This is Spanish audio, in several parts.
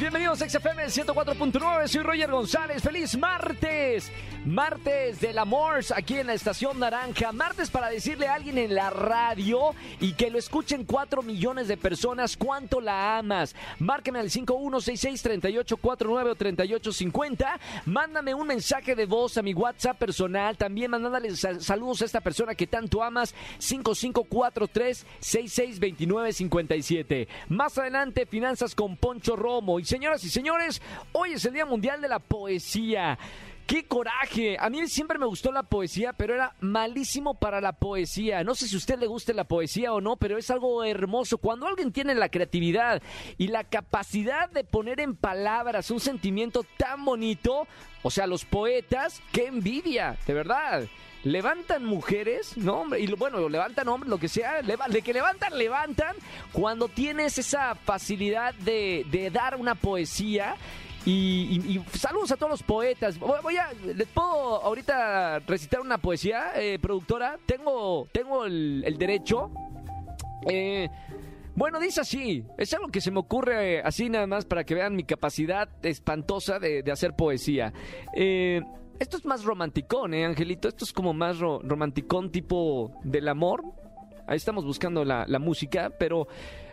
bienvenidos a XFM 104.9, soy Roger González, feliz martes, martes del amor aquí en la estación naranja, martes para decirle a alguien en la radio y que lo escuchen 4 millones de personas cuánto la amas, márqueme al 5166-3849 o 3850, mándame un mensaje de voz a mi WhatsApp personal, también sal- saludos a esta persona que tanto amas, 5543-662957. Más adelante, finanzas con Poncho Romo. Y señoras y señores, hoy es el Día Mundial de la Poesía. ¡Qué coraje! A mí siempre me gustó la poesía, pero era malísimo para la poesía. No sé si a usted le guste la poesía o no, pero es algo hermoso. Cuando alguien tiene la creatividad y la capacidad de poner en palabras un sentimiento tan bonito, o sea, los poetas, qué envidia, de verdad. Levantan mujeres, ¿no? hombre? Y bueno, levantan hombres, lo que sea, de que levantan, levantan. Cuando tienes esa facilidad de, dar una poesía. Y, y- saludos a todos los poetas. Voy, a, ¿les puedo ahorita recitar una poesía, eh, productora? Tengo, tengo el, el derecho. Eh, bueno, dice así. Es algo que se me ocurre eh, así nada más para que vean mi capacidad espantosa de, de hacer poesía. Eh, esto es más romanticón, ¿eh, Angelito? Esto es como más ro- romanticón tipo del amor. Ahí estamos buscando la, la música, pero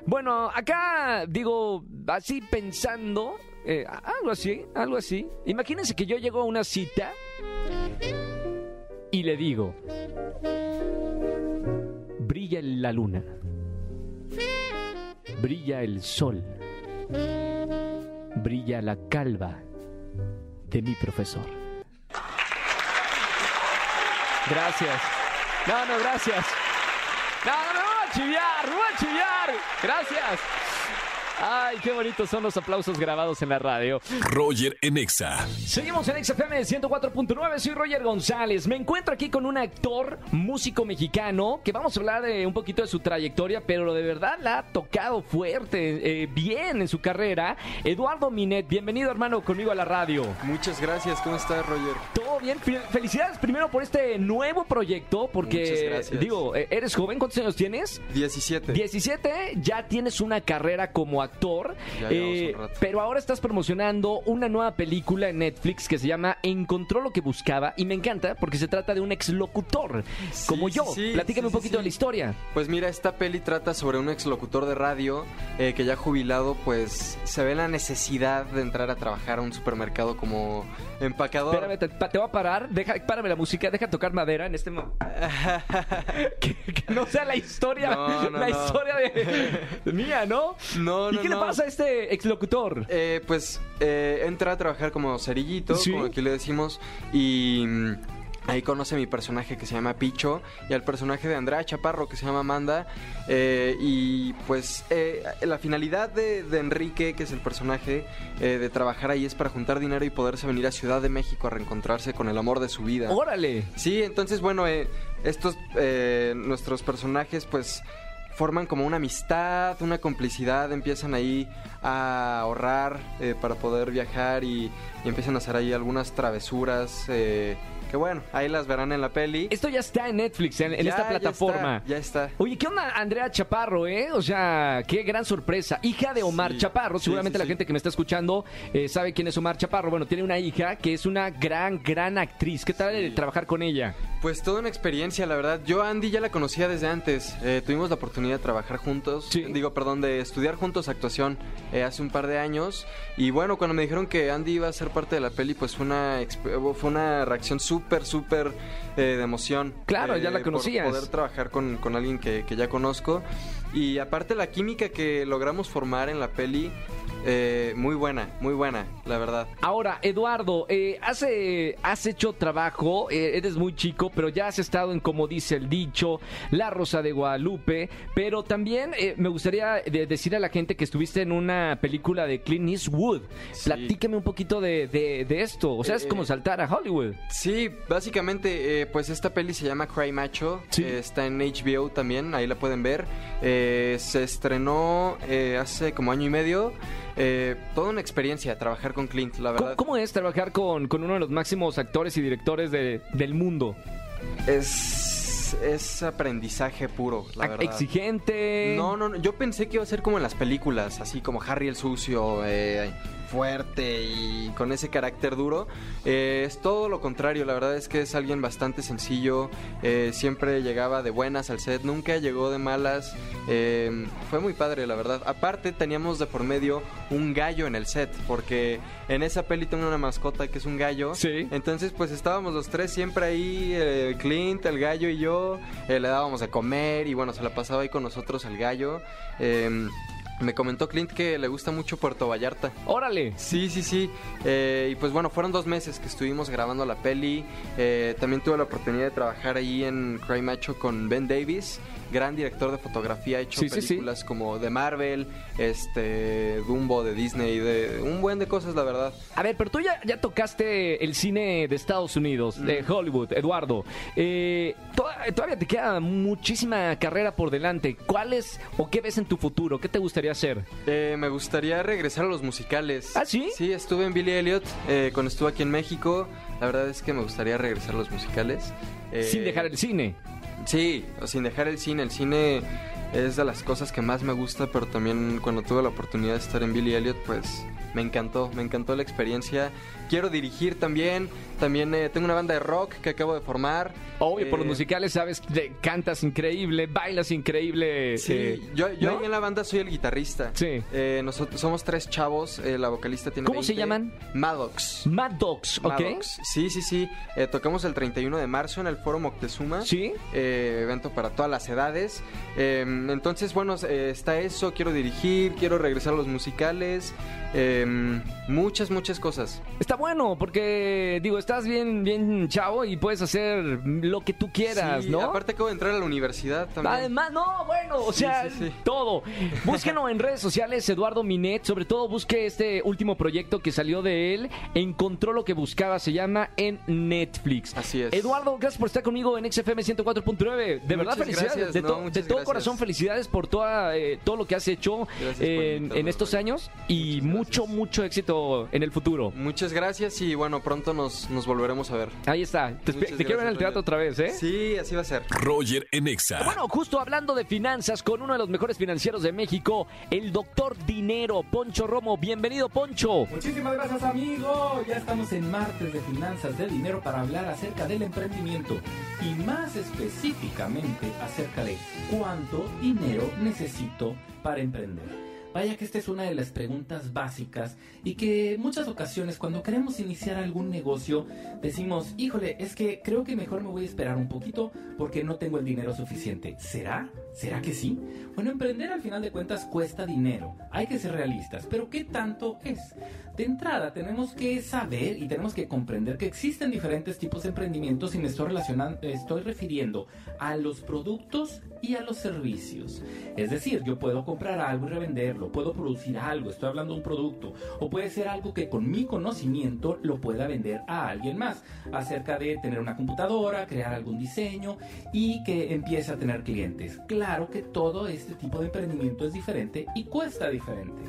bueno, acá digo, así pensando, eh, algo así, algo así. Imagínense que yo llego a una cita y le digo, brilla la luna, brilla el sol, brilla la calva de mi profesor. Gracias. No, no, gracias. No, no, no, voy a chiviar, no voy a chiviar. Gracias. Ay, qué bonitos son los aplausos grabados en la radio. Roger en Exa. Seguimos en XFM 104.9, soy Roger González. Me encuentro aquí con un actor, músico mexicano, que vamos a hablar de un poquito de su trayectoria, pero de verdad la ha tocado fuerte, eh, bien en su carrera. Eduardo Minet, bienvenido hermano conmigo a la radio. Muchas gracias, ¿cómo estás, Roger? Todo bien, Fel- felicidades primero por este nuevo proyecto, porque digo, eh, eres joven, ¿cuántos años tienes? 17. 17, ya tienes una carrera como actor, Ya llevamos eh, un rato. pero ahora estás promocionando una nueva película en Netflix que se llama Encontró lo que buscaba y me encanta porque se trata de un exlocutor Sí, como yo. sí, Platícame sí, un poquito sí. de la historia. Pues mira, esta peli trata sobre un exlocutor de radio eh, que ya jubilado, pues se ve la necesidad de entrar a trabajar a un supermercado como empacador. Espérame, te, pa- te voy a parar, deja, párame la música, deja tocar madera en este momento. que, que no sea la historia, No, no, la no. historia de, mía, ¿no? No, ¿Y qué le pasa a este exlocutor? Eh, pues eh, entra a trabajar como cerillito, Sí. como aquí le decimos, y mm, ahí conoce a mi personaje que se llama Picho y al personaje de Andrea Chaparro que se llama Amanda. eh, y pues eh, la finalidad de, de Enrique, que es el personaje, eh, de trabajar ahí es para juntar dinero y poderse venir a Ciudad de México a reencontrarse con el amor de su vida. Órale. Sí, entonces bueno, eh, estos eh, nuestros personajes pues forman como una amistad, una complicidad, empiezan ahí a ahorrar eh, para poder viajar y, y empiezan a hacer ahí algunas travesuras que bueno, ahí las verán en la peli. Esto ya está en Netflix, en, en Ya, esta ya plataforma. está, Ya está. Oye, ¿qué onda Andrea Chaparro, eh? O sea, qué gran sorpresa. Hija de Omar Sí, Chaparro. Seguramente sí, la gente que me está escuchando eh, sabe quién es Omar Chaparro. Bueno, tiene una hija que es una gran, gran actriz. ¿Qué tal de trabajar con ella? Pues toda una experiencia, la verdad. Yo a Andy ya la conocía desde antes. Eh, tuvimos la oportunidad de trabajar juntos. Sí. Digo, perdón, de estudiar juntos actuación eh, hace un par de años. Y bueno, cuando me dijeron que Andy iba a ser parte de la peli, pues fue una, fue una reacción súper, súper eh, de emoción. Claro, ya la por conocías. poder trabajar con, con alguien que, que ya conozco. Y aparte la química que logramos formar en la peli, eh, muy buena, muy buena, la verdad. Ahora, Eduardo, eh, has, eh, has hecho trabajo, eh, eres muy chico, pero ya has estado en, como dice el dicho, La Rosa de Guadalupe, pero también eh, me gustaría de- decir a la gente que estuviste en una película de Clint Eastwood. Sí. Platícame un poquito de, de- de esto, o sea, es Eh, como saltar a Hollywood. Sí, básicamente, eh, pues esta peli se llama Cry Macho. Sí. eh, está en HBO también, ahí la pueden ver. Eh, se estrenó eh, hace como año y medio. Eh, toda una experiencia trabajar con Clint, la ¿Cómo, verdad. cómo es trabajar con, con uno de los máximos actores y directores de- del mundo? Es, es aprendizaje puro, la Ah, verdad. Exigente. No, no, no, yo pensé que iba a ser como en las películas, así como Harry el Sucio, eh, fuerte y con ese carácter duro. Eh, es todo lo contrario, la verdad es que es alguien bastante sencillo, eh, siempre llegaba de buenas al set, nunca llegó de malas. eh, fue muy padre, la verdad. Aparte, teníamos de por medio un gallo en el set, porque en esa peli tengo una mascota que es un gallo. Sí. Entonces, pues estábamos los tres siempre ahí, Clint, el gallo y yo, le dábamos de comer y bueno, se la pasaba ahí con nosotros el gallo. Me comentó Clint que le gusta mucho Puerto Vallarta. Órale. Sí, sí, sí. Eh, y pues bueno, fueron dos meses que estuvimos grabando la peli. Eh, también tuve la oportunidad de trabajar ahí en Cry Macho con Ben Davis, gran director de fotografía, ha hecho Sí, sí, sí. películas como de Marvel, este, Dumbo de Disney, de un buen de cosas, la verdad. A ver, pero tú ya, ya tocaste el cine de Estados Unidos, de. Hollywood, Eduardo. Eh, toda- todavía te queda muchísima carrera por delante. ¿Cuál es o qué ves en tu futuro? ¿Qué te gustaría hacer? Eh, me gustaría regresar a los musicales. ¿Ah, sí? Sí, estuve en Billy Elliot eh, cuando estuve aquí en México. La verdad es que me gustaría regresar a los musicales. Eh, Sin dejar el cine. Sí, sin dejar el cine. El cine es de las cosas que más me gusta, pero también cuando tuve la oportunidad de estar en Billy Elliot, pues me encantó, me encantó la experiencia. Quiero dirigir también. También eh, tengo una banda de rock que acabo de formar. Obvio, por los Eh, musicales sabes, de- cantas increíble, bailas increíble. Sí, eh, yo, yo ¿no? ahí en la banda soy el guitarrista. Sí. Eh, nosotros somos tres chavos, eh, la vocalista tiene ¿Cómo se 20. llaman? Maddox. Mad Dogs, ¿ok? Maddox. Sí, sí, sí. Eh, tocamos el 31 de marzo en el Foro Moctezuma. Sí. Eh, evento para todas las edades. Eh, entonces, bueno, eh, está eso. Quiero dirigir, quiero regresar a los musicales. Eh, muchas, muchas cosas. Está bueno, porque, digo, estás bien, bien chavo y puedes hacer lo que tú quieras, Sí, ¿no? Aparte, acabo de entrar a la universidad también. Además, no, bueno, o Sí, sea, sí, todo. Búsquenlo en redes sociales, Eduardo Minet. Sobre todo, busque este último proyecto que salió de él. Encontró lo que buscaba, se llama en Netflix. Así es. Eduardo, gracias por estar conmigo en XFM 104.9. De verdad, felicidades. gracias, de, no, to- muchas de todo gracias. corazón, felicidades por toda, eh, todo lo que has hecho Gracias en, estos años y mucho. Mucho éxito en el futuro. Muchas gracias y bueno, pronto nos, nos volveremos a ver. Ahí está. Te, quiero ver en el teatro Roger. otra vez, ¿eh? Sí, así va a ser. Roger en Exa. Bueno, justo hablando de finanzas con uno de los mejores financieros de México, el doctor Dinero, Poncho Romo. Bienvenido, Poncho. Muchísimas gracias amigo, ya estamos en martes de finanzas de dinero para hablar acerca del emprendimiento y más específicamente acerca de cuánto dinero necesito para emprender. Vaya que esta es una de las preguntas básicas y que muchas ocasiones cuando queremos iniciar algún negocio decimos, híjole, es que creo que mejor me voy a esperar un poquito porque no tengo el dinero suficiente. ¿Será? ¿Será que sí? Bueno, emprender al final de cuentas cuesta dinero. Hay que ser realistas, pero ¿qué tanto es? De entrada tenemos que saber y tenemos que comprender que existen diferentes tipos de emprendimientos y me estoy relacionando, estoy refiriendo a los productos y a los servicios. Es decir, yo puedo comprar algo y revenderlo, puedo producir algo, estoy hablando de un producto, o puede ser algo que con mi conocimiento lo pueda vender a alguien más, acerca de tener una computadora, crear algún diseño y que empiece a tener clientes. Claro que todo este tipo de emprendimiento es diferente y cuesta diferente.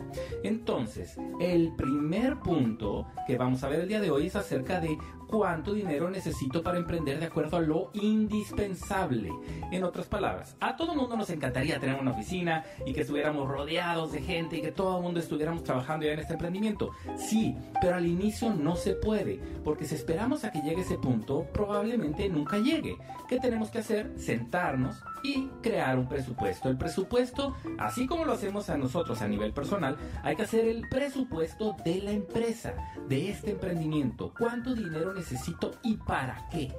Entonces, el primer punto que vamos a ver el día de hoy es acerca de cuánto dinero necesito para emprender de acuerdo a lo indispensable. En otras palabras, a todo mundo nos encantaría tener una oficina y que estuviéramos rodeados de gente y que todo el mundo estuviéramos trabajando ya en este emprendimiento. Sí, pero al inicio no se puede, porque si esperamos a que llegue ese punto, probablemente nunca llegue. ¿Qué tenemos que hacer? Sentarnos y crear un presupuesto. El presupuesto, así como lo hacemos a nosotros a nivel personal, hay que hacer el presupuesto de la empresa, de este emprendimiento. ¿Cuánto dinero necesito y para qué?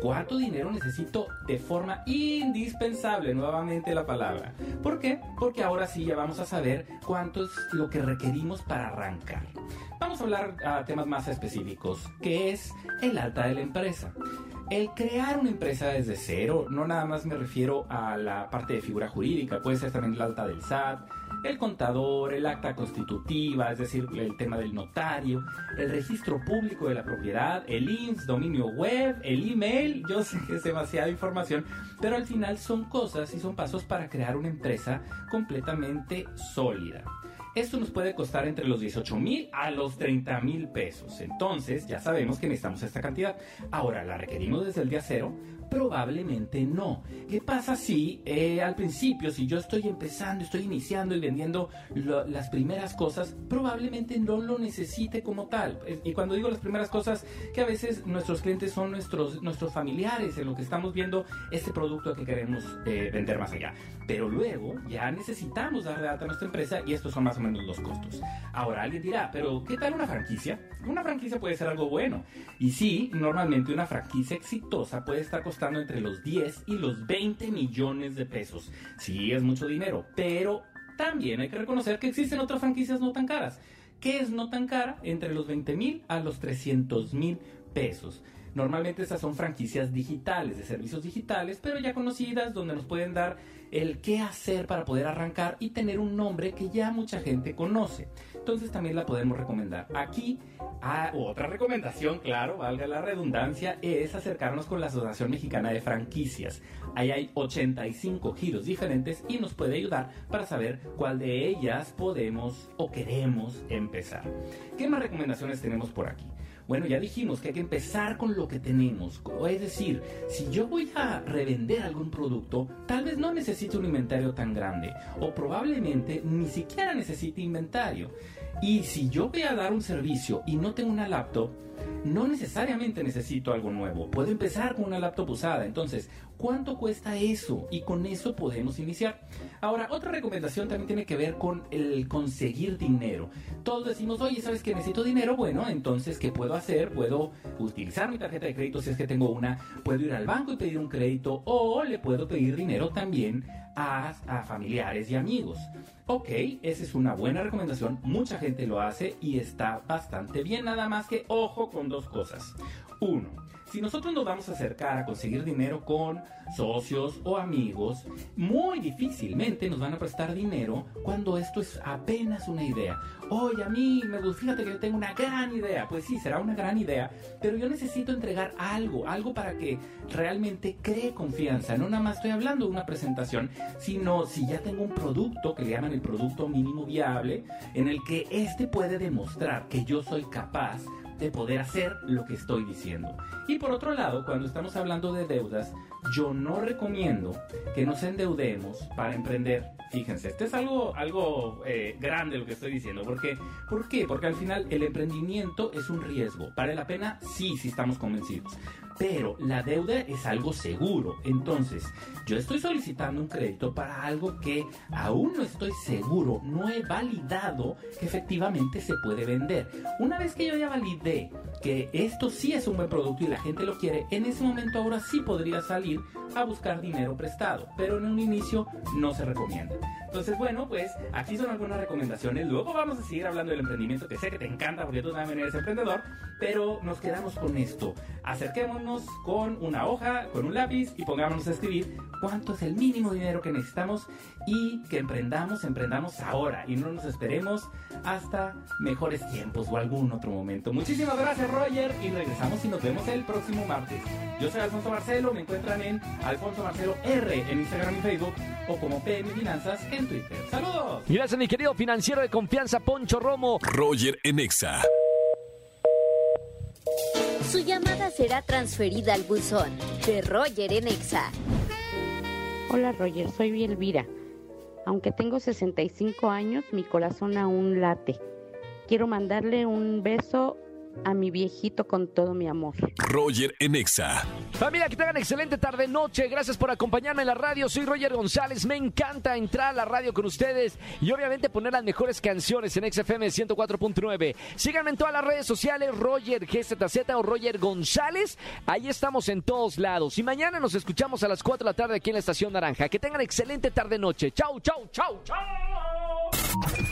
¿Cuánto dinero necesito de forma indispensable? Nuevamente la palabra. ¿Por qué? Porque ahora sí ya vamos a saber cuánto es lo que requerimos para arrancar. Vamos a hablar a temas más específicos, que es el alta de la empresa. El crear una empresa desde cero, no nada más me refiero a la parte de figura jurídica, puede ser también el alta del SAT, el contador, el acta constitutiva, es decir, el tema del notario, el registro público de la propiedad, el INS, dominio web, el email, yo sé que es demasiada información, pero al final son cosas y son pasos para crear una empresa completamente sólida. Esto nos puede costar entre los 18 mil a los 30 mil pesos. Entonces, ya sabemos que necesitamos esta cantidad. Ahora, ¿la requerimos desde el día cero? Probablemente no. ¿Qué pasa si eh, al principio, si yo estoy empezando, estoy iniciando y vendiendo las primeras cosas, probablemente no lo necesite como tal? Y cuando digo las primeras cosas, que a veces nuestros clientes son nuestros, nuestros familiares en lo que estamos viendo este producto que queremos eh, vender más allá. Pero luego ya necesitamos dar de alta a nuestra empresa y estos son más o menos los costos. Ahora alguien dirá, pero ¿qué tal una franquicia? Una franquicia puede ser algo bueno. Y sí, normalmente una franquicia exitosa puede estar costando entre los 10 y los 20 millones de pesos. Sí, es mucho dinero, pero también hay que reconocer que existen otras franquicias no tan caras. ¿Qué es no tan cara? Entre los 20 mil a los 300 mil pesos. Normalmente estas son franquicias digitales, de servicios digitales, pero ya conocidas, donde nos pueden dar el qué hacer para poder arrancar y tener un nombre que ya mucha gente conoce. Entonces también la podemos recomendar. Aquí, ah, otra recomendación, claro, valga la redundancia, es acercarnos con la Asociación Mexicana de Franquicias. Ahí hay 85 giros diferentes y nos puede ayudar para saber cuál de ellas podemos o queremos empezar. ¿Qué más recomendaciones tenemos por aquí? Bueno, ya dijimos que hay que empezar con lo que tenemos. Es decir, si yo voy a revender algún producto, tal vez no necesite un inventario tan grande o probablemente ni siquiera necesite inventario. Y si yo voy a dar un servicio y no tengo una laptop, no necesariamente necesito algo nuevo. Puedo empezar con una laptop usada. Entonces, ¿cuánto cuesta eso? Y con eso podemos iniciar. Ahora, otra recomendación también tiene que ver con el conseguir dinero. Todos decimos, oye, ¿sabes que necesito dinero? Bueno, entonces, ¿qué puedo hacer? Puedo utilizar mi tarjeta de crédito si es que tengo una. Puedo ir al banco y pedir un crédito o le puedo pedir dinero también a, familiares y amigos. Ok, esa es una buena recomendación, mucha gente lo hace y está bastante bien, nada más que ojo con dos cosas. Uno, si nosotros nos vamos a acercar a conseguir dinero con socios o amigos, muy difícilmente nos van a prestar dinero cuando esto es apenas una idea. Oye, a mí, me fíjate que yo tengo una gran idea. Pues sí, será una gran idea, pero yo necesito entregar algo, algo para que realmente cree confianza. No nada más estoy hablando de una presentación, sino si ya tengo un producto que le llaman el producto mínimo viable, en el que este puede demostrar que yo soy capaz de poder hacer lo que estoy diciendo. Y por otro lado, cuando estamos hablando de deudas, yo no recomiendo que nos endeudemos para emprender. Fíjense, esto es algo, algo eh, grande lo que estoy diciendo. Porque, ¿Por qué? Porque al final el emprendimiento es un riesgo. ¿Vale la pena? Sí, si estamos convencidos pero la deuda es algo seguro. Entonces, yo estoy solicitando un crédito para algo que aún no estoy seguro, no he validado que efectivamente se puede vender. Una vez que yo ya validé que esto sí es un buen producto y la gente lo quiere, en ese momento ahora sí podría salir a buscar dinero prestado, pero en un inicio no se recomienda. Entonces, bueno, pues aquí son algunas recomendaciones. Luego vamos a seguir hablando del emprendimiento, que sé que te encanta porque tú también eres emprendedor, pero nos quedamos con esto. Acerquémonos con una hoja, con un lápiz y pongámonos a escribir cuánto es el mínimo dinero que necesitamos y que emprendamos, emprendamos ahora y no nos esperemos hasta mejores tiempos o algún otro momento. Muchísimas gracias, Roger, y regresamos y nos vemos el próximo martes. Yo soy Alfonso Marcelo, me encuentran en Alfonso Marcelo R en Instagram y Facebook o como PM Finanzas en Twitter. ¡Saludos! Gracias, mi querido financiero de confianza, Poncho Romo. Roger Enexa. Su llamada será transferida al buzón de Roger Enexa. Hola Roger, soy Elvira. Aunque tengo 65 años, mi corazón aún late. Quiero mandarle un beso a mi viejito con todo mi amor. Roger Enexa. Familia, que tengan excelente tarde noche. Gracias por acompañarme en la radio. Soy Roger González. Me encanta entrar a la radio con ustedes y obviamente poner las mejores canciones en XFM 104.9. Síganme en todas las redes sociales, Roger GZZ o Roger González. Ahí estamos en todos lados. Y mañana nos escuchamos a las 4 de la tarde aquí en la Estación Naranja. Que tengan excelente tarde noche. Chau, chau, chau, chau.